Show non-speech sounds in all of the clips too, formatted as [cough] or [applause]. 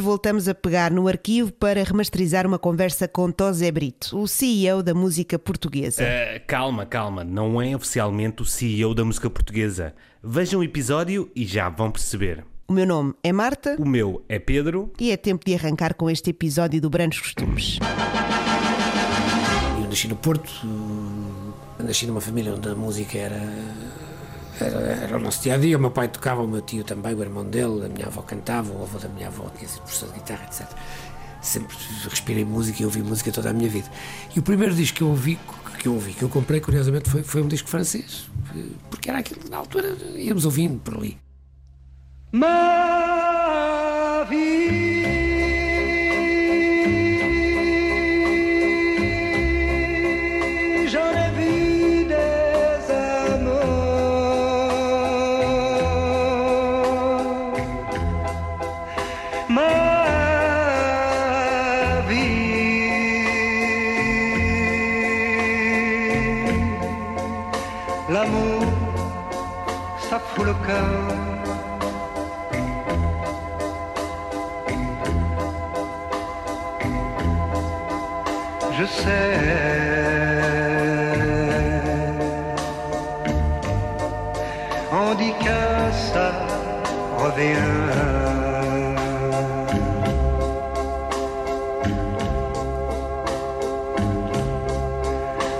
Hoje voltamos a pegar no arquivo para remasterizar uma conversa com Tosé Brito, o CEO da música portuguesa. Uh, calma, calma, não é oficialmente o CEO da música portuguesa. Vejam o episódio e já vão perceber. O meu nome é Marta. O meu é Pedro. E é tempo de arrancar com este episódio do Brancos Costumes. Eu nasci no Porto, nasci numa família onde a música era, era, o nosso dia a dia. O meu pai tocava, o meu tio também, o irmão dele, a minha avó cantava, o avô da minha avó tinha sido professor de guitarra, etc. Sempre respirei música e ouvi música toda a minha vida. E o primeiro disco que eu ouvi, que eu ouvi, que eu comprei, curiosamente, foi, foi um disco francês, porque era aquilo, na altura, íamos ouvindo por ali. Ma sais. On dit que ça revient.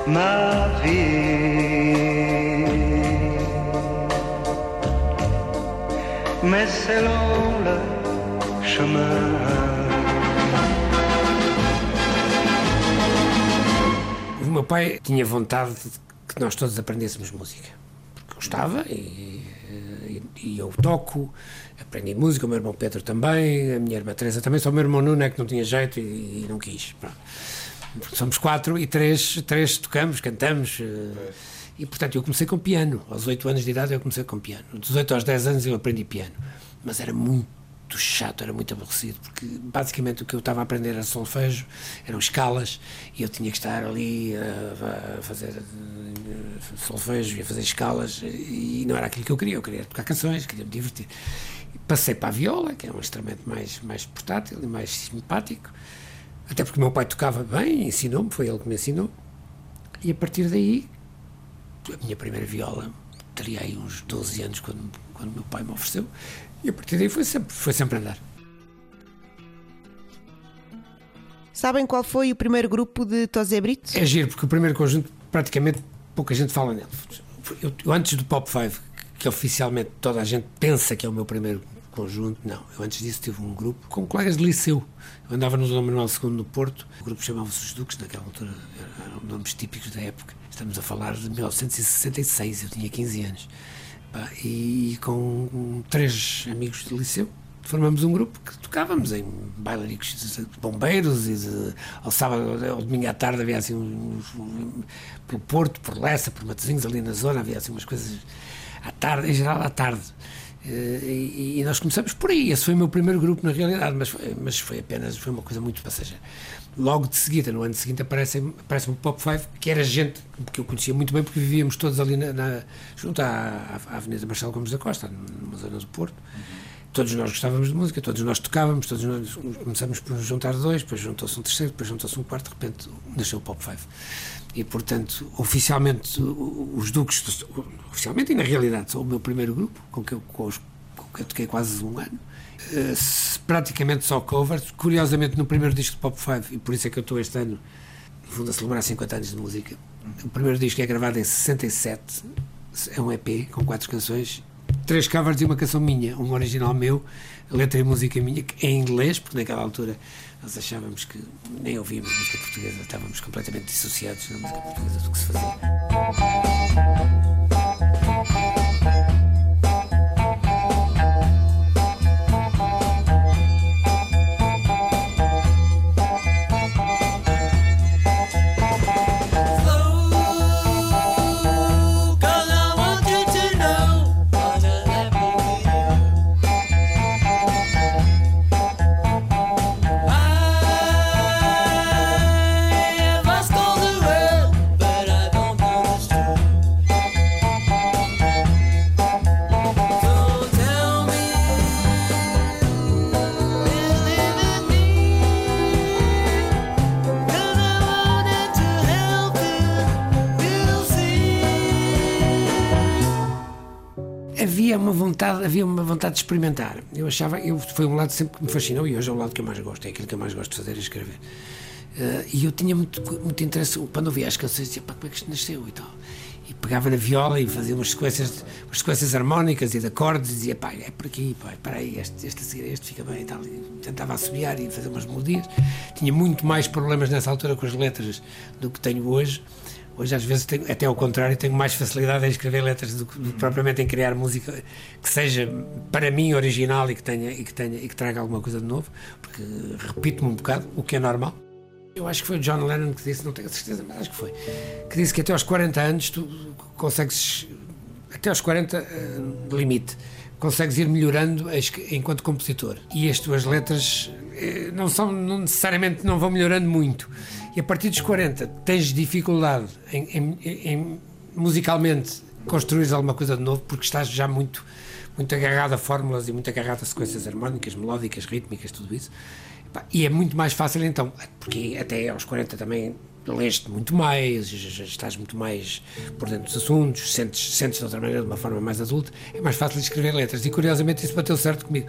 Ma vie. Mais c'est long le chemin. Meu pai tinha vontade de que nós todos aprendêssemos música. Porque gostava e, e, e, eu toco, aprendi música, o meu irmão Pedro também, a minha irmã Teresa também, só o meu irmão Nuno é que não tinha jeito e, e não quis. Porque somos quatro e três, três tocamos, cantamos. Eh, e portanto eu comecei com piano. Aos 8 anos de idade eu comecei com piano. Dos 8 aos 10 anos eu aprendi piano. Mas era muito muito chato, era muito aborrecido, porque basicamente o que eu estava a aprender era solfejo, eram escalas, e eu tinha que estar ali a, fazer solfejo e a fazer escalas, e não era aquilo que eu queria, eu queria tocar canções, queria me divertir. Passei para a viola, que é um instrumento mais, mais portátil e mais simpático, até porque o meu pai tocava bem, ensinou-me, foi ele que me ensinou, e a partir daí, a minha primeira viola, teria aí uns 12 anos quando, quando meu pai me ofereceu, e a partir daí foi sempre, foi sempre andar. Sabem qual foi o primeiro grupo de Tosé Brito? É giro, porque o primeiro conjunto praticamente pouca gente fala nele. Eu, eu, antes do Pop 5, que oficialmente toda a gente pensa que é o meu primeiro conjunto, não. Eu antes disso tive um grupo com colegas de liceu. Eu andava no Dom Manuel II no Porto, o grupo chamava-se Os Duques, naquela altura eram nomes típicos da época. Estamos a falar de 1966, eu tinha 15 anos. E com três amigos de liceu formamos um grupo que tocávamos em bailaricos de bombeiros e de, ao sábado, ao domingo à tarde havia assim uns, uns, pelo Porto, por Lessa, por Matosinhos, ali na zona havia assim umas coisas à tarde, em geral à tarde. E, e, nós começamos por aí. Esse foi o meu primeiro grupo na realidade, mas foi, mas foi apenas foi uma coisa muito passageira. Logo de seguida, no ano seguinte, aparece, aparece um Pop 5, que era gente que eu conhecia muito bem, porque vivíamos todos ali na, na junto à, à Avenida Marcelo Gomes da Costa, numa zona do Porto. Uhum. Todos nós gostávamos de música, todos nós tocávamos, todos nós começamos por juntar dois, depois juntou-se um terceiro, depois juntou-se um quarto, de repente nasceu o Pop 5. E, portanto, oficialmente, os Duques, oficialmente e na realidade, são o meu primeiro grupo, com que eu, com os, com que eu toquei quase um ano. Uh, praticamente só covers. Curiosamente, no primeiro disco de Pop 5, e por isso é que eu estou este ano, no fundo, a celebrar 50 anos de música. O primeiro disco é gravado em 67, é um EP com quatro canções, três covers e uma canção minha, um original meu, letra e música minha, em inglês, porque naquela altura nós achávamos que nem ouvíamos música portuguesa, estávamos completamente dissociados da música portuguesa do que se fazia. Havia uma vontade de experimentar. Eu achava, eu, foi um lado sempre que me fascinou e hoje é o lado que eu mais gosto, é aquilo que eu mais gosto de fazer e escrever. Uh, e eu tinha muito, muito interesse, quando ouvia as canções, dizia, pá, como é que isto nasceu e tal. E pegava na viola e fazia umas sequências, umas sequências harmónicas e de acordes e dizia, pá, é por aqui, pá, para aí, este, este a seguir, este fica bem e tal. E tentava assobiar e fazer umas melodias. Tinha muito mais problemas nessa altura com as letras do que tenho hoje. Hoje, às vezes, tenho, até ao contrário, tenho mais facilidade em escrever letras do que, propriamente em criar música que seja, para mim, original e que, tenha, e, que tenha, e que traga alguma coisa de novo, porque repito-me um bocado, o que é normal. Eu acho que foi o John Lennon que disse, não tenho certeza, mas acho que foi, que disse que até aos 40 anos tu consegues, até aos 40, uh, eh, limite, consegues ir melhorando enquanto compositor. E as tuas letras eh, não são, não necessariamente não vão melhorando muito e a partir dos 40 tens dificuldade em, em, em musicalmente construir alguma coisa de novo porque estás já muito, muito agarrado a fórmulas e muito agarrado a sequências harmónicas, melódicas, rítmicas, tudo isso. E é muito mais fácil então, porque até aos 40 também leste muito mais, estás muito mais por dentro dos assuntos, sentes, sentes de outra maneira, de uma forma mais adulta, é mais fácil escrever letras. E curiosamente isso bateu certo comigo.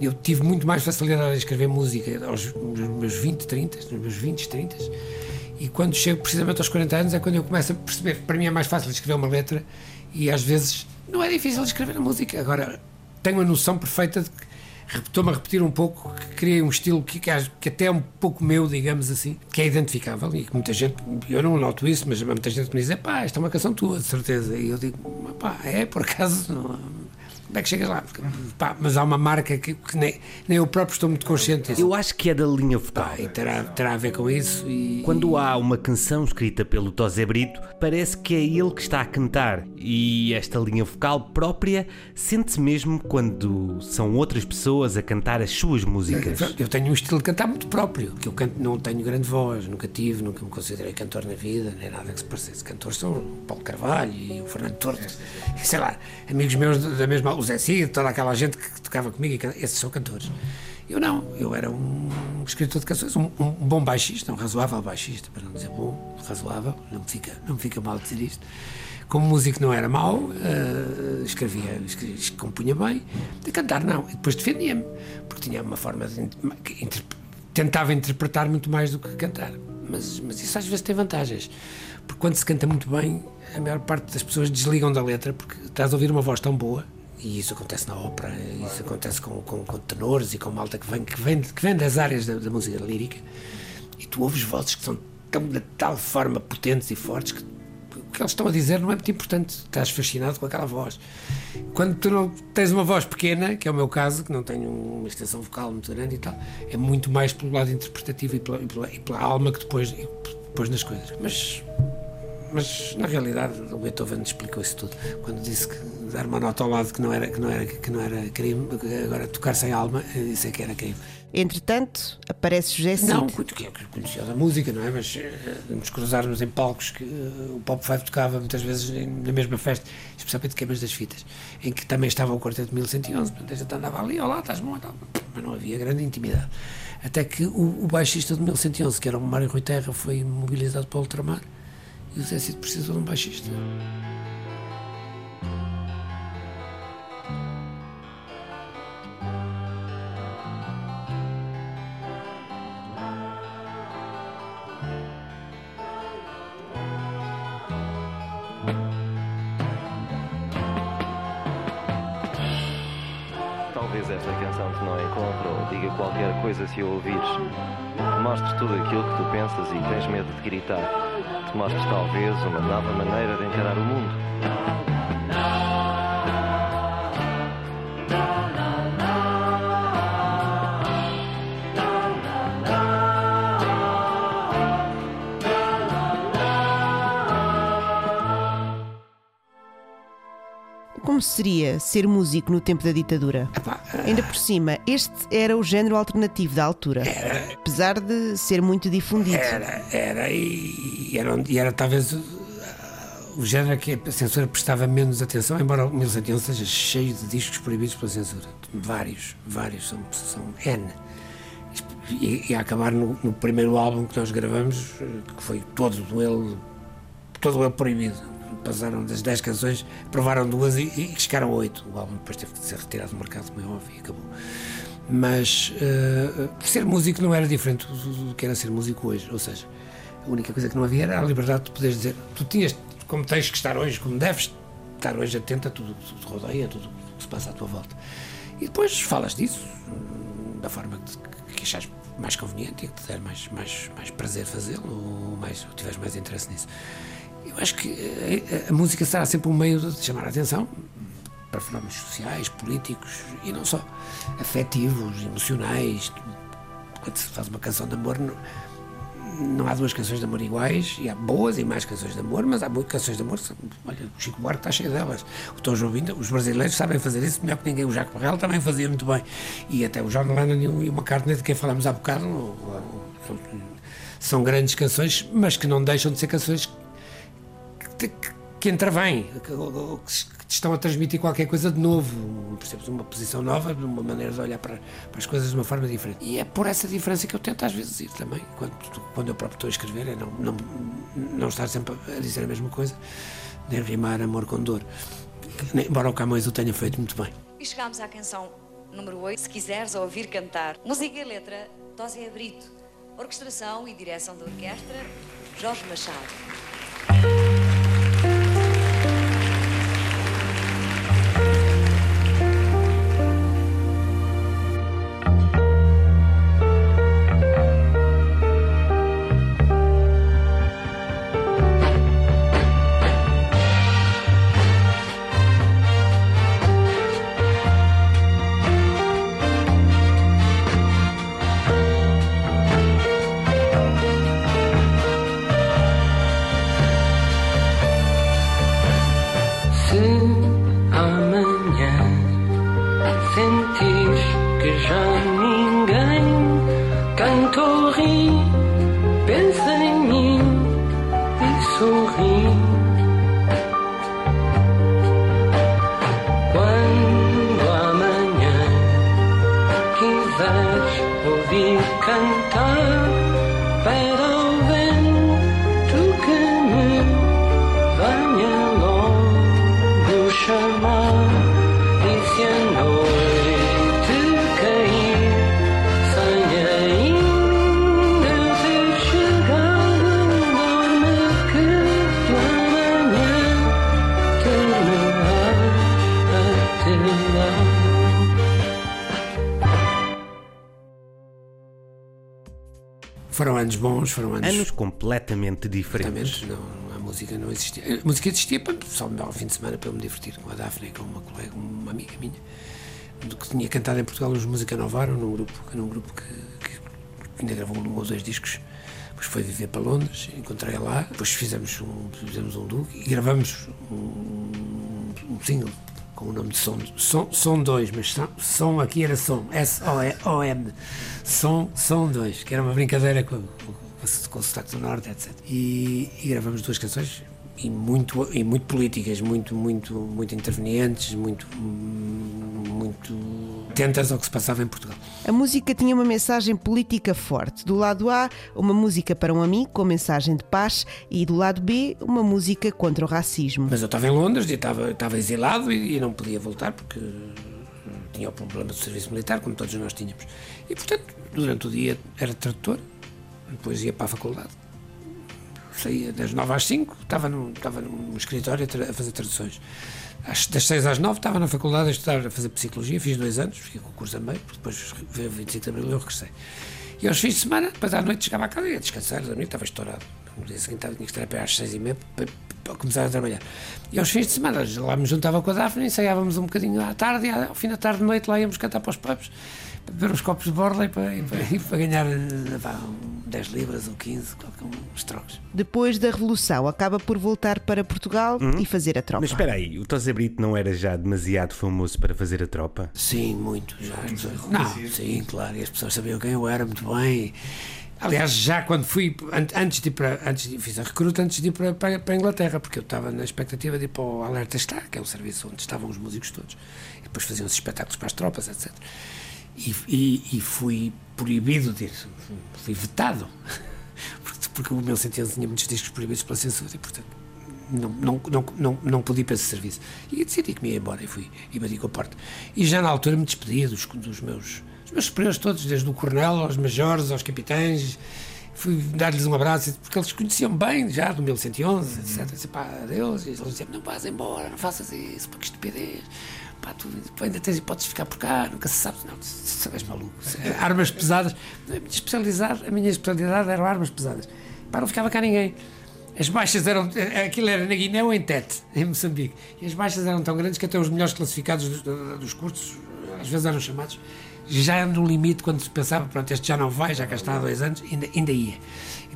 Eu tive muito mais facilidade em escrever música aos meus 20, 30, nos meus 20, 30. E quando chego precisamente aos 40 anos é quando eu começo a perceber que para mim é mais fácil escrever uma letra e às vezes não é difícil escrever a música. Agora, tenho a noção perfeita de que estou-me a repetir um pouco, que criei um estilo que, que, até é um pouco meu, digamos assim, que é identificável e que muita gente, eu não noto isso, mas muita gente me diz, pá, esta é uma canção tua, de certeza. E eu digo, pá, é, por acaso, não, como é que chegas lá? Porque, pá, mas há uma marca que, que nem, nem, eu próprio estou muito consciente disso. Eu acho que é da linha vocal. E terá, terá a ver com isso. E, Quando há uma canção escrita pelo Tosé Brito, parece que é ele que está a cantar. E esta linha vocal própria sente-se mesmo quando são outras pessoas a cantar as suas músicas. Eu tenho um estilo de cantar muito próprio, que eu canto, não tenho grande voz, nunca tive, nunca me considerei cantor na vida, nem nada que se parecesse. Cantores são o Paulo Carvalho e o Fernando Torres, sei lá, amigos meus da mesma o Zé Cid, toda aquela gente que tocava comigo, esses são cantores. Eu não, eu era um escritor de canções, um, um, bom baixista, um razoável baixista, para não dizer bom, razoável, não me fica, não me fica mal dizer isto. Como músico não era mau, uh, escrevia, escrevia, compunha bem, de cantar não, e depois defendia-me, porque tinha uma forma de. Inter, tentava interpretar muito mais do que cantar, mas, mas isso às vezes tem vantagens, porque quando se canta muito bem, a maior parte das pessoas desligam da letra, porque estás a ouvir uma voz tão boa e isso acontece na ópera, isso acontece com, com, com, tenores e com malta que vem, que vem, que vem das áreas da, da, música lírica, e tu ouves vozes que são tão, de tal forma potentes e fortes que o que eles estão a dizer não é muito importante, estás fascinado com aquela voz. Quando tu não tens uma voz pequena, que é o meu caso, que não tenho uma extensão vocal muito grande e tal, é muito mais pelo lado interpretativo e pela, e pela, e pela alma que depois, depois nas coisas. Mas mas na realidade o Beethoven explicou isso tudo quando disse que dar uma nota ao lado que não era que não era que não era crime agora tocar sem alma isso é que era crime. Entretanto aparece José Cid. Não que eu conhecia da música não é? Mas uh, nos cruzarmos em palcos que uh, o Pop Five tocava muitas vezes na mesma festa especialmente queimas das fitas em que também estava o quarteto de 1111 portanto a gente andava ali olá estás bom? mas não havia grande intimidade. Até que o, o baixista de 1111 que era o Mário Rui Terra foi mobilizado para o ultramar e o Zé Cid precisou de um baixista. Coisa se a ouvires. Te mostres tudo aquilo que tu pensas e tens medo de gritar te mostres talvez uma nova maneira de encarar o mundo. Como seria ser músico no tempo da ditadura? Epá, Ainda por cima, este era o género alternativo da altura, era, apesar de ser muito difundido. Era, era, e era, e era talvez o género que a censura prestava menos atenção, embora o 1111 seja cheio de discos proibidos pela censura. Vários, vários, são, são N. E, e a acabar no, no, primeiro álbum que nós gravamos, uh, que foi todo ele, todo ele proibido passaram das 10 canções, provaram duas e, e chegaram a 8. O álbum depois teve que ser retirado do mercado, como é óbvio, e acabou. Mas uh, ser músico não era diferente do, do que era ser músico hoje. Ou seja, a única coisa que não havia era a liberdade de poderes dizer. Tu tinhas, como tens que estar hoje, como deves estar hoje atento a tudo que te rodeia, tudo o que se passa à tua volta. E depois falas disso da forma que, que achares mais conveniente e que te der mais, mais, mais prazer fazê-lo ou, mais, ou tiveres mais interesse nisso. Acho que a, a, música será sempre um meio de chamar a atenção para fenómenos sociais, políticos e não só, afetivos, emocionais. Quando se faz uma canção de amor, não, não há duas canções de amor iguais, e há boas e mais canções de amor, mas há muitas canções de amor, olha, o Chico Buarque está cheio delas. O Tom Jobim, os brasileiros sabem fazer isso melhor que ninguém. O Jacques Barrel também fazia muito bem. E até o John Lennon e o McCartney, de quem falamos há bocado, são grandes canções, mas que não deixam de ser canções que, que, intervêm, que, que estão a transmitir qualquer coisa de novo, percebes? Uma posição nova, uma maneira de olhar para, para, as coisas de uma forma diferente. E é por essa diferença que eu tento às vezes ir também, quando, quando eu próprio estou a escrever, é não, não, não estar sempre a dizer a mesma coisa, nem rimar amor com dor. Embora o Camões o tenha feito muito bem. E chegámos à canção número 8, Se Quiseres Ouvir Cantar. Música e letra, Tosé Brito. Orquestração e direção da orquestra, Jorge Machado. Foram anos bons, foram anos. Anos completamente diferentes. Não, a música não existia. A música existia só ao fim de semana para me divertir com a Daphne, com uma colega, uma amiga minha, que tinha cantado em Portugal os Música Novaro, num grupo, num grupo que, que ainda gravou um ou dois discos. Depois foi viver para Londres, encontrei-a lá. Depois fizemos um, fizemos um duo e gravamos um, um single com o nome de Som. Som, som 2, mas som, som aqui era Som, S-O-M. Som, som 2, que era uma brincadeira com, com, com o sotaque do Norte, etc. E, e, gravamos duas canções e muito, e muito políticas, muito, muito, muito intervenientes, muito, muito atentas ao que se passava em Portugal. A música tinha uma mensagem política forte. Do lado A, uma música para um amigo com mensagem de paz e do lado B, uma música contra o racismo. Mas eu estava em Londres e estava, estava exilado e, e não podia voltar porque tinha o problema do serviço militar, como todos nós tínhamos. E, portanto, durante o dia era tradutor, depois ia para a faculdade. Saía das 9 às 5, estava no, estava no escritório a fazer traduções das 6 às 9 estava na faculdade a estudar, a fazer psicologia, fiz dois anos, fiquei com o curso a meio, depois veio o 25 de abril e eu regressei. E aos fins de semana, depois à noite chegava a casa e ia descansar, dormir, estava estourado. No dia seguinte tinha que estar a pé às 6 e meia para, para, começar a trabalhar. E aos fins de semana lá me juntava com a Daphne, ensaiávamos um bocadinho à tarde e ao fim da tarde, de noite, lá íamos cantar para os pubs para beber uns copos de borla e para, e para, e para ganhar pá, 10 libras ou 15, uns trocos. Depois da Revolução, acaba por voltar para Portugal hum? e fazer a tropa. Mas espera aí, o Tosé Brito não era já demasiado famoso para fazer a tropa? Sim, muito já. Não, sim, claro, e as pessoas sabiam quem eu era muito bem. Aliás, já quando fui, antes de ir para, antes de, fiz a recruta antes de ir para, para, para, a Inglaterra, porque eu estava na expectativa de ir para o Alerta Star, que é o serviço onde estavam os músicos todos, e depois faziam-se espetáculos para as tropas, etc e, e, e fui proibido de ir, fui vetado, [laughs] porque, porque o meu sentença tinha muitos discos proibidos pela censura e, portanto, não, não, não, não, não podia para esse serviço. E decidi que me ia embora e fui e bati com a porta. E já na altura me despedia dos, dos meus, dos meus superiores todos, desde o coronel aos majores, aos capitães. Fui dar-lhes um abraço, porque eles conheciam bem já do 1111, etc. Disse, pá, adeus. E eles diziam: não vais embora, não faças isso, porque estupidez. Pá, tu, tu ainda tens hipóteses de ficar por cá, nunca se sabe. Não, tu és maluco. [laughs] Armas pesadas. A minha especialidade, a minha especialidade eram armas pesadas. Pá, não ficava cá ninguém. As baixas eram. Aquilo era na Guiné ou em Tete, em Moçambique. E as baixas eram tão grandes que até os melhores classificados dos, dos cursos, às vezes eram chamados, já no limite, quando se pensava, pronto, este já não vai, já cá está há dois anos, ainda, ainda ia.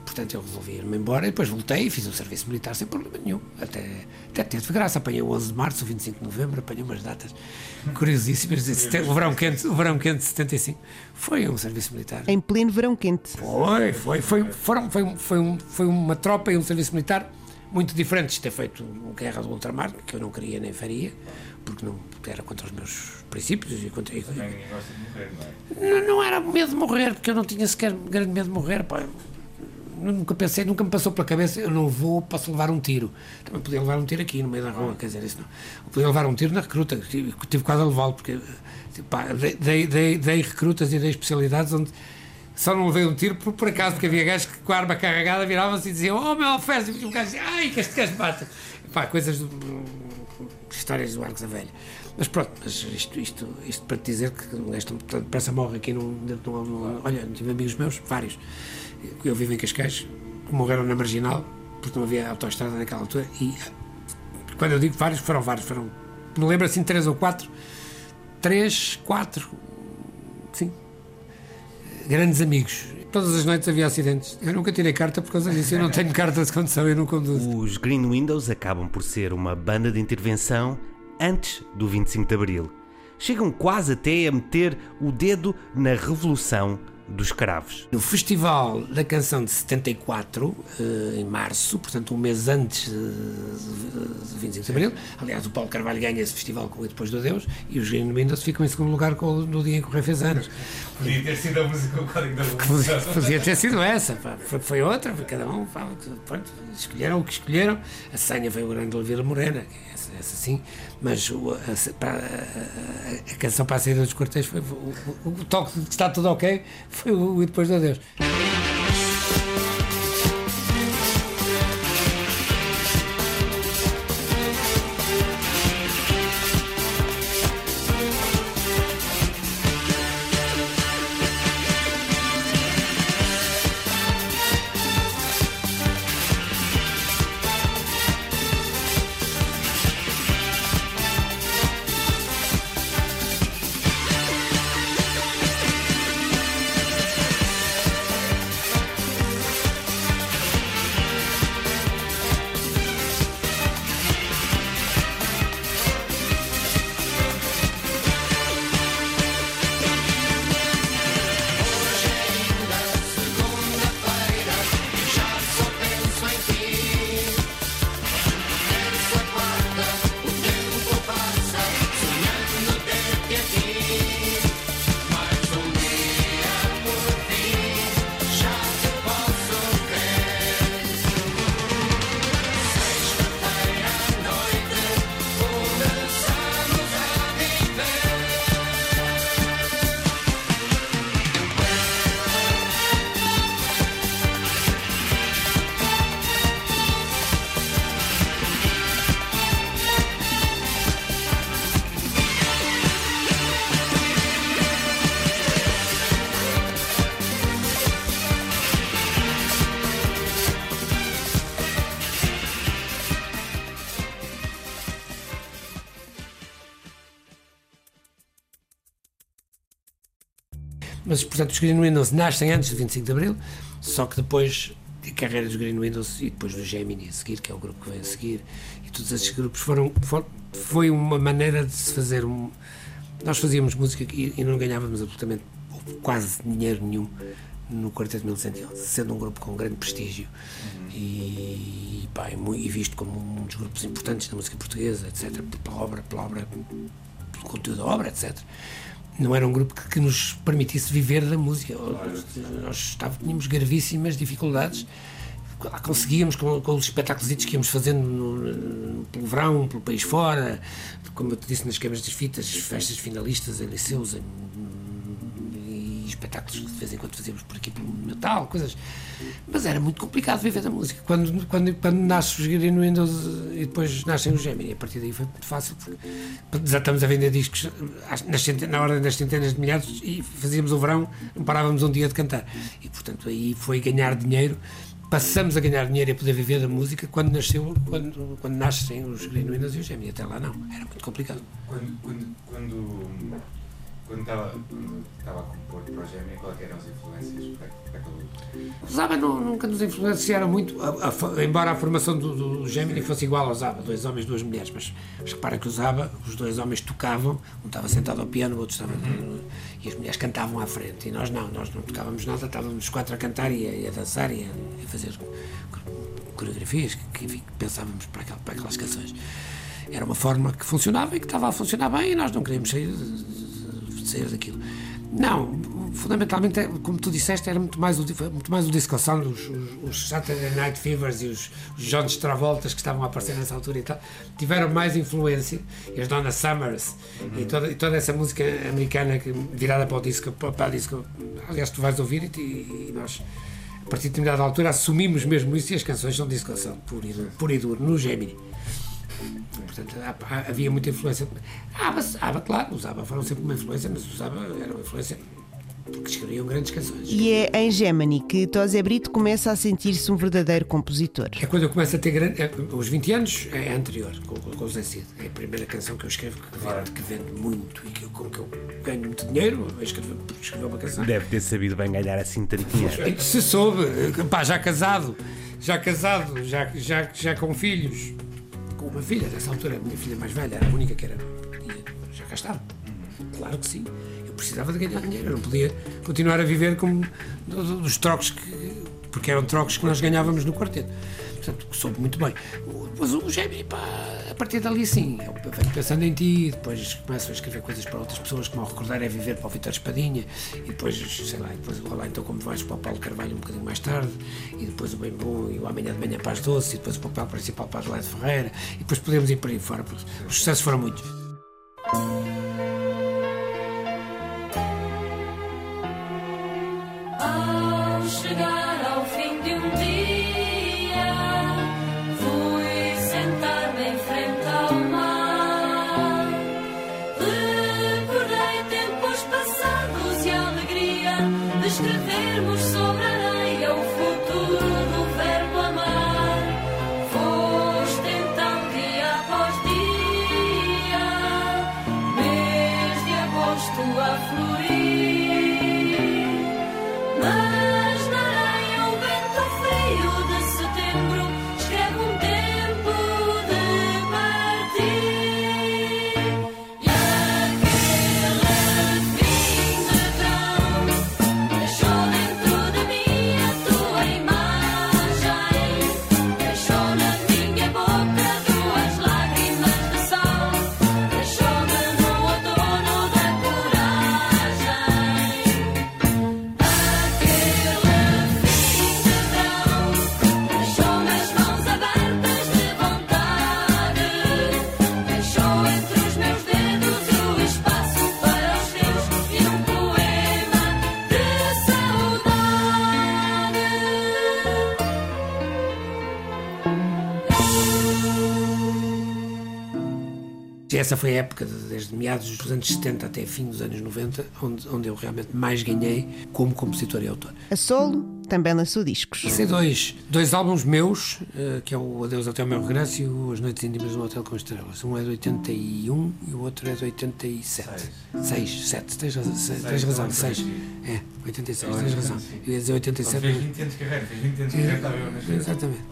Portanto eu resolvi ir-me embora e depois voltei e fiz o serviço militar sem problema nenhum. Até, até teve graça. Apanhei o 11 de março, o 25 de novembro, apanhei umas datas curiosíssimas. O verão quente, o verão quente de 75 foi um serviço militar. Em pleno verão quente. Foi, foi, foi, foram, foi, foi, um, foi uma tropa e um serviço militar muito diferentes de ter feito guerra do ultramar, que eu não queria nem faria, porque não era contra os meus princípios e contra. Também gosta de morrer, não é? Não, não, era medo de morrer, porque eu não tinha sequer grande medo de morrer. Pá. Nunca pensei, nunca me passou pela cabeça, eu não vou, posso levar um tiro. Também podia levar um tiro aqui no meio da rua, quer dizer, isso não. Eu podia levar um tiro na recruta, tive, tive quase a levá-lo, porque pá, dei, dei, dei recrutas e dei especialidades onde só não levei um tiro por, por acaso, porque havia gajos que com a arma carregada viravam-se e diziam: Oh meu alferes! E o gajo dizia: Ai, que este gajo mata! Pá, coisas. Do, histórias do Arcos da Velha. Mas pronto, mas isto, isto, isto para te dizer que esta depressa morre aqui num, num, num, Olha, tive amigos meus, vários. Eu vivo em Cascais, que morreram na marginal, porque não havia autoestrada naquela altura. E quando eu digo vários, foram vários. Foram, me lembro assim, três ou quatro. Três, quatro. Sim, grandes amigos. Todas as noites havia acidentes. Eu nunca tirei carta por causa disso. Eu não tenho carta de condução, eu não conduzo. Os Green Windows acabam por ser uma banda de intervenção antes do 25 de Abril. Chegam quase até a meter o dedo na revolução dos cravos. No Festival da Canção de 74, eh, em março, portanto um mês antes de 25 de Abril, aliás o Paulo Carvalho ganha esse festival com o Depois do Deus e os Green Windows ficam em segundo lugar com, no dia em que o Rei fez anos. Podia ter sido a música o código da revolução. Podia ter sido essa, pá. Foi, foi outra, foi cada um, pá, pronto, escolheram o que escolheram. A senha veio o grande Oliveira Morena, essa, essa sim, mas o, a, a, a, canção para a saída dos quartéis foi o, o, o toque de que está tudo ok foi o, o Depois do Deus. Mas, portanto, os Green Windows nascem antes de 25 de Abril, só que depois a carreira dos Green Windows e depois do Gemini a seguir, que é o grupo que vem a seguir, e todos esses grupos foram, foram foi uma maneira de se fazer um. Nós fazíamos música e, e não ganhávamos absolutamente quase dinheiro nenhum no Quarteto 1111, sendo um grupo com grande prestígio uhum. e, pá, e, visto como um dos grupos importantes da música portuguesa, etc., pela obra, pela obra, pelo conteúdo da obra, etc não era um grupo que, que nos permitisse viver da música. Nós estávamos, tínhamos gravíssimas dificuldades. Lá conseguíamos com, com os espetáculos que íamos fazendo no, pelo verão, pelo país fora, como eu te disse, nas queimas das fitas, festas finalistas em liceus, em, espetáculos que de vez em quando fazíamos por aqui pelo Natal, coisas. Mas era muito complicado viver da música. Quando, quando, quando nasce os no Windows e depois nascem os Gemini, a partir daí foi muito fácil, porque já estamos a vender discos nas, na ordem das centenas de milhares e fazíamos o verão, não parávamos um dia de cantar. E portanto aí foi ganhar dinheiro passamos a ganhar dinheiro e a poder viver da música quando nasceu, quando, quando nascem os Genuínas e os Gemini. Até lá não, era muito complicado. Quando, quando, quando, quando estava, a compor para o Gemini, quais eram as influências para, o Zaba nunca nos influenciaram muito, a, a, embora a formação do, do Gemini fosse igual ao Zaba, dois homens, duas mulheres, mas, mas repara que o Zaba, os dois homens tocavam, um estava sentado ao piano, o outro estava. Uhum. e as mulheres cantavam à frente, e nós não, nós não tocávamos nada, estávamos os quatro a cantar e a, e a dançar e a, a fazer coreografias que, que, pensávamos para, aquel, para aquelas canções. Era uma forma que funcionava e que estava a funcionar bem e nós não queríamos sair, sair daquilo. Não, fundamentalmente, é, como tu disseste, era muito mais o, muito mais o disco sound, os, os, os Saturday Night Fevers e os, os John Travoltas que estavam a aparecer nessa altura e tal, tiveram mais influência, e as Donna Summers uhum. e, toda, e toda essa música americana que, virada para o disco, para, para o disco, aliás, tu vais ouvir e, e nós a partir de determinada altura assumimos mesmo isso e as canções são disco sound, puro e, puro e duro, no Gemini. Portanto, havia muita influência. ABBA, ABBA, claro, os ABBA foram sempre uma influência, mas os ABBA era uma influência porque escreviam grandes canções. E é em Gemini que Tosé Brito começa a sentir-se um verdadeiro compositor. É quando eu começo a ter grande. É, os 20 anos é anterior, com, com o Zé Cid. É a primeira canção que eu escrevo que vende, que vende muito e que eu, com que eu ganho muito dinheiro a escrever, escrever uma canção. Deve ter sabido bem ganhar assim tanto dinheiro. Se soube, pá, já casado, já casado, já, já, já com filhos com uma filha, nessa altura, a minha filha mais velha, era a única que era. Já cá estava. Claro que sim. Eu precisava de ganhar dinheiro, eu não podia continuar a viver como dos trocos que. porque eram trocos que nós ganhávamos no quarteto. Portanto, soube muito bem. Depois o Gemini, pá, a partir dali sim, eu venho pensando em ti, depois começo a escrever coisas para outras pessoas, como ao recordar é viver para o Vitor Espadinha, e depois, sei lá, depois o Olá então como vais para o Paulo Carvalho um bocadinho mais tarde, e depois o Bem Bom e o Amanhã de Manhã para as Doces, e depois o papel principal para Adelaide Ferreira, e depois podemos ir por aí fora, porque os sucessos foram muitos. Essa foi a época, de- desde meados dos anos 70 até fim dos anos 90, onde, onde eu realmente mais ganhei como compositor e autor. A solo também lançou discos. Lancei dois, dois álbuns meus, eh, que é o Adeus até o meu regresso e o As Noites Íntimas no Hotel com Estrelas. Um é de 81 e o outro é de 87. 6, 7, tens, razão, seis, tens razão, 6. É, 86, tens razão. Eu ia dizer 87. Fez 20 anos de carreira, fez 20 anos de carreira, [laughs] estava eu nas. Exatamente.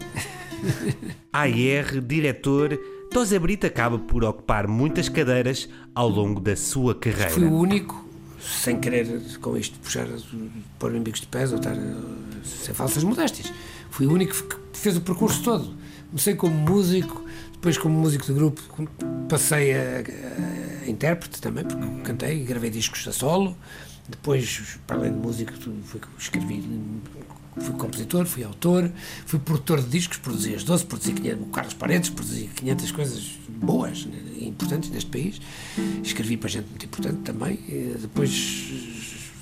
AR, diretor, Tosé Brito acaba por ocupar muitas cadeiras ao longo da sua carreira. Fui o único, sem querer com isto puxar, pôr em bicos de pés ou estar sem falsas modéstias, fui o único que fez o percurso todo. Comecei como músico, depois como músico de grupo, passei a, a intérprete também, porque cantei e gravei discos a solo. Depois, para além de músico, fui, escrevi fui compositor, fui autor, fui produtor de discos, produzi as 12, produzi 500, o Carlos Paredes, produzi 500 coisas boas né, e importantes neste país. Escrevi para gente muito importante também. E depois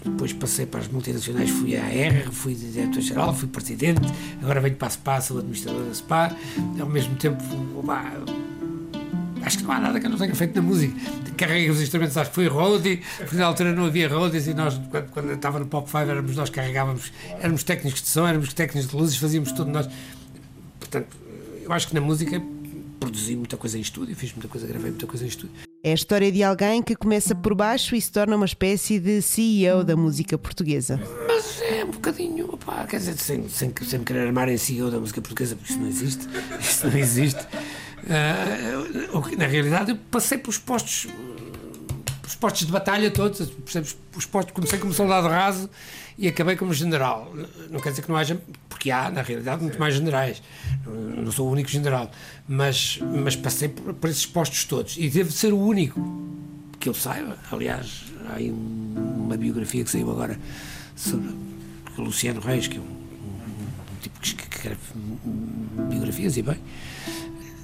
depois passei para as multinacionais, fui à AR, fui diretor-geral, fui presidente, agora venho para a SPA, sou administrador da SPA, ao mesmo tempo, bah, acho que não há nada que eu não tenha feito na música. Carreguei os instrumentos, acho que fui roadie, porque na altura não havia roadies e nós, quando, quando eu estava no Pop 5, éramos nós que carregávamos, éramos técnicos de som, éramos técnicos de luzes, fazíamos tudo nós. Portanto, eu acho que na música produzi muita coisa em estúdio, fiz muita coisa, gravei muita coisa em estúdio. É a história de alguém que começa por baixo e se torna uma espécie de CEO da música portuguesa. Mas é um bocadinho, pá, quer dizer, sem, sem, sem me querer armar em CEO da música portuguesa, porque isso não existe. [laughs] Isso não existe. Que, na realidade, eu passei pelos postos, pelos postos de batalha todos, percebes? Os postos, comecei como soldado raso e acabei como general. Não quer dizer que não haja, porque há, na realidade, muito mais generais. Não, sou o único general, mas, mas passei por, por esses postos todos e devo ser o único que eu saiba. Aliás, há aí um- uma biografia que saiu agora sobre Luciano Reis, que é um, um- um tipo que, que escreve biografias e bem.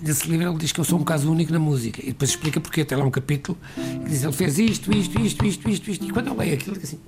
Nesse livro ele diz que eu sou um caso único na música e depois explica porque. Tem lá um capítulo que diz ele fez isto, isto, isto, isto, isto, isto. E quando eu leio aquilo, assim: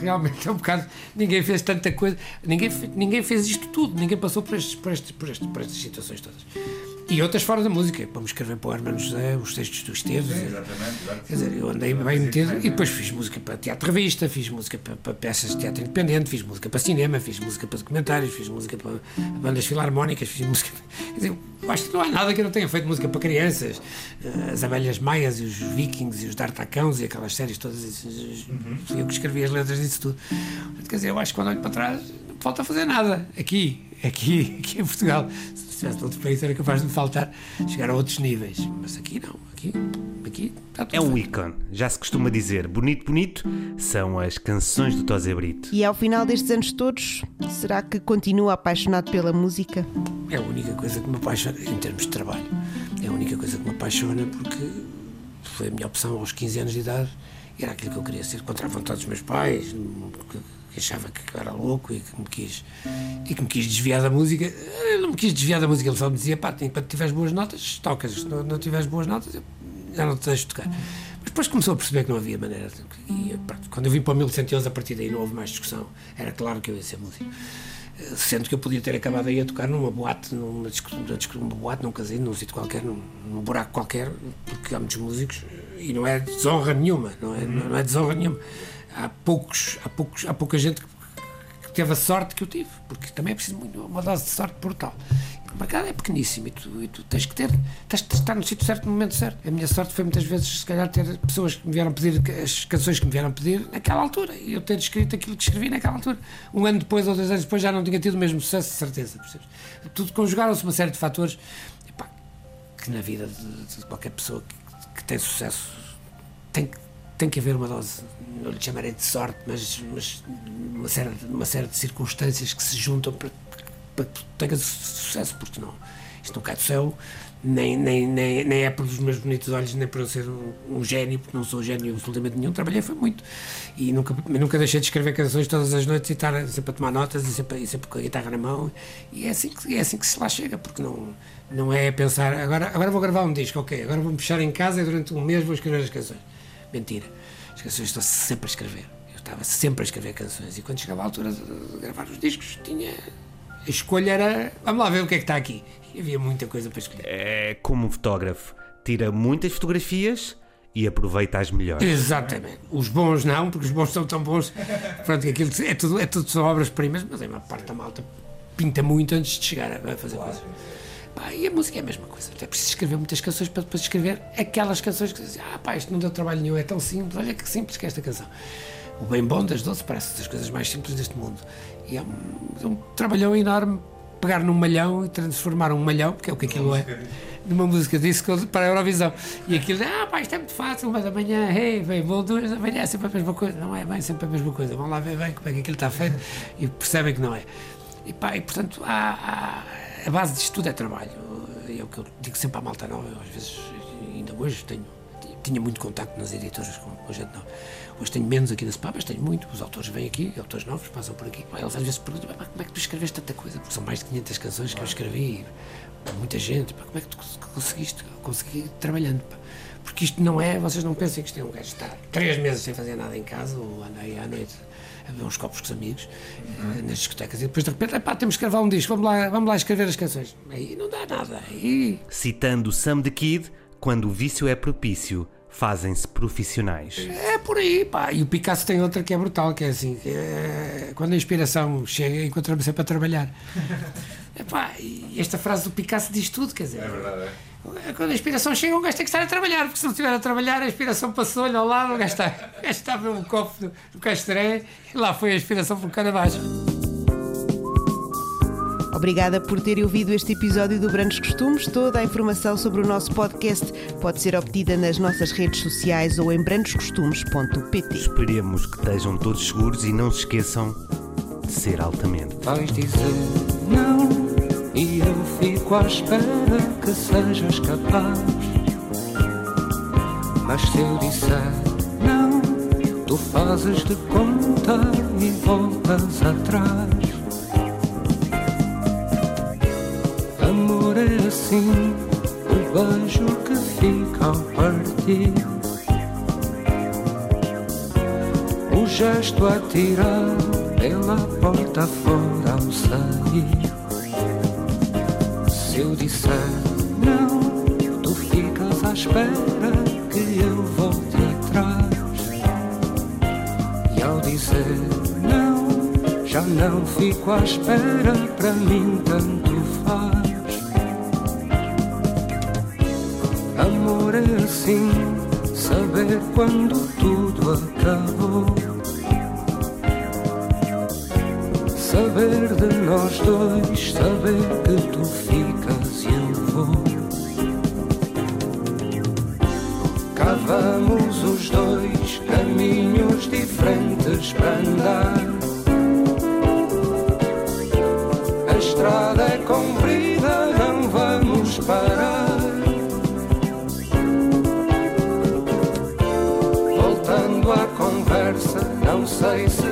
realmente é um bocado. Ninguém fez tanta coisa, ninguém, ninguém fez isto tudo, ninguém passou por, estes, por, estes, por, estes, por estas situações todas. E outras fora da música. Vamos escrever para o Hermano José os textos do Esteves. Exatamente, exato. Quer dizer, eu andei bem metido e depois fiz música para teatro revista, fiz música para, para peças de teatro independente, fiz música para cinema, fiz música para documentários, fiz música para bandas filarmónicas, fiz música. Quer dizer, eu acho que não há nada que eu não tenha feito música para crianças. Eh, As Abelhas Maias e os Vikings e os D'Artacãos e aquelas séries todas. essas- Fui eu que escrevi as letras disso tudo. Quer dizer, eu acho que quando olho para trás, não falta fazer nada. Aqui, aqui, aqui em Portugal. Se estivesse noutro país era capaz de me faltar chegar a outros níveis. Mas aqui não. Aqui, aqui está tudo É um ícone. Já se costuma dizer, bonito, bonito, são as canções do Tosé Brito. E ao final destes anos todos, será que continua apaixonado pela música? É a única coisa que me apaixona, em termos de trabalho, é a única coisa que me apaixona porque foi a minha opção aos 15 anos de idade era aquilo que eu queria ser, contra a vontade dos meus pais, que achava que eu era louco e que me quis, e que me quis desviar da música. Eu não me quis desviar da música, ele só me dizia: pá, enquanto tiveres boas notas, tocas, se não, não tiveres boas notas, já não te deixo tocar. Mas depois começou a perceber que não havia maneira. E, pronto, quando eu vim para o 1111, a partir daí não houve mais discussão, era claro que eu ia ser músico sendo que eu podia ter acabado aí a tocar numa boate, numa, numa boate, num casino, num sítio qualquer, num, num buraco qualquer, porque há muitos músicos e não é desonra nenhuma, não é, não é desonra nenhuma. Há poucos, há poucos, há pouca gente que, teve a sorte que eu tive, porque também é preciso muito, uma dose de sorte brutal. O mercado é pequeníssimo e tu, e tu tens que ter, tens de estar no sítio certo, no momento certo. A minha sorte foi muitas vezes, se calhar, ter pessoas que me vieram pedir as canções que me vieram pedir naquela altura e eu ter escrito aquilo que escrevi naquela altura. Um ano depois ou dois anos depois já não tinha tido o mesmo sucesso, de certeza. Percebes? Tudo conjugaram-se uma série de fatores epá, que na vida de, de qualquer pessoa que, que tem sucesso tem, tem que haver uma dose, não lhe chamarei de sorte, mas, mas uma, série, uma série de circunstâncias que se juntam para, para que tu tenhas sucesso, porque não, isto não cai do céu, nem, nem, nem, nem é pelos meus bonitos olhos, nem por eu ser um, um gênio, porque não sou gênio absolutamente nenhum, trabalhei foi muito. E nunca, nunca deixei de escrever canções todas as noites e estar sempre a tomar notas e sempre, e sempre com a guitarra na mão. E é assim que, é assim que se lá chega, porque não, não é pensar, agora, agora vou gravar um disco, ok, agora vou-me fechar em casa e durante um mês vou escrever as canções. Mentira. As canções estou sempre a escrever. Eu estava sempre a escrever canções e quando chegava a altura de gravar os discos, tinha. A escolha era. Vamos lá ver o que é que está aqui. E havia muita coisa para escolher. É como um fotógrafo. Tira muitas fotografias e aproveita as melhores. Exatamente. Os bons não, porque os bons são tão bons. Pronto, aquilo é tudo, é tudo só obras-primas, mas é uma parte da malta pinta muito antes de chegar a a fazer coisas. E a música é a mesma coisa. É preciso escrever muitas canções para depois escrever aquelas canções que dizem, ah pá, isto não deu trabalho nenhum, é tão simples, olha que simples que é esta canção. O bem bom das doces parece das coisas mais simples deste mundo. E é um, é um trabalhão enorme pegar num malhão e transformar um malhão, porque é o que aquilo é, numa música disco para a Eurovisão. E aquilo, ah pá, isto é muito fácil, uma da manhã, hey, bem bom, duas da manhã, é sempre a mesma coisa. Não é bem sempre a mesma coisa. Vão lá ver bem como é que aquilo está feito e percebem que não é. E pá, e portanto, há- a base disto tudo é trabalho. É o que eu digo sempre à malta nova, às vezes, ainda hoje tenho. tinha muito contacto nas editoras com, com gente nova. Hoje tenho menos aqui na SPA, mas tenho muito. Os autores vêm aqui, autores novos passam por aqui. Eles às vezes perguntam, "Pá, como é que tu escreveste tanta coisa? Porque são mais de 500 canções que eu escrevi, muita gente. Pá, como é que tu cons- conseguiste? Consegui trabalhando. pá. Porque isto não é, vocês não pensem que isto é um gajo que está três meses sem fazer nada em casa, ou anda aí à noite a beber uns copos com os amigos, eh, nas discotecas, e depois de repente, "Epá, temos que gravar um disco, vamos lá, vamos lá escrever as canções. Aí não dá nada. Aí Citando Sam the Kid, quando o vício é propício, fazem-se profissionais. É por aí, pá. E o Picasso tem outra que é brutal, que é assim, é, quando a inspiração chega, encontramos sempre a trabalhar. [laughs] Epá, e esta frase do Picasso diz tudo, quer dizer. É verdade, é. Quando a inspiração chega, um gajo tem que estar a trabalhar, porque se não estiver a trabalhar, a inspiração passou-lhe ao lado, o gajo está, o gajo está a ver um copo do, do castré e lá foi a inspiração por cana abaixo. Obrigada por terem ouvido este episódio do Brandos Costumes. Toda a informação sobre o nosso podcast pode ser obtida nas nossas redes sociais ou em brandoscostumes.pt. Esperemos que estejam todos seguros e não se esqueçam de ser altamente. Vais dizer não e eu fico à espera que sejas capaz. Mas se eu disser não, tu fazes de conta e voltas atrás. Amor é assim, o beijo que fica ao partir. O gesto a tirar pela porta fora ao sair. Se eu disser não, tu ficas à espera que eu volte atrás. E ao dizer não, já não fico à espera, para mim tanto faz. Amor é assim, saber quando tudo acabou. Saber de nós dois, saber que tu ficas e eu vou. Cá vamos os dois, caminhos diferentes para andar. A estrada é comprida, não vamos parar. Voltando à conversa, não sei se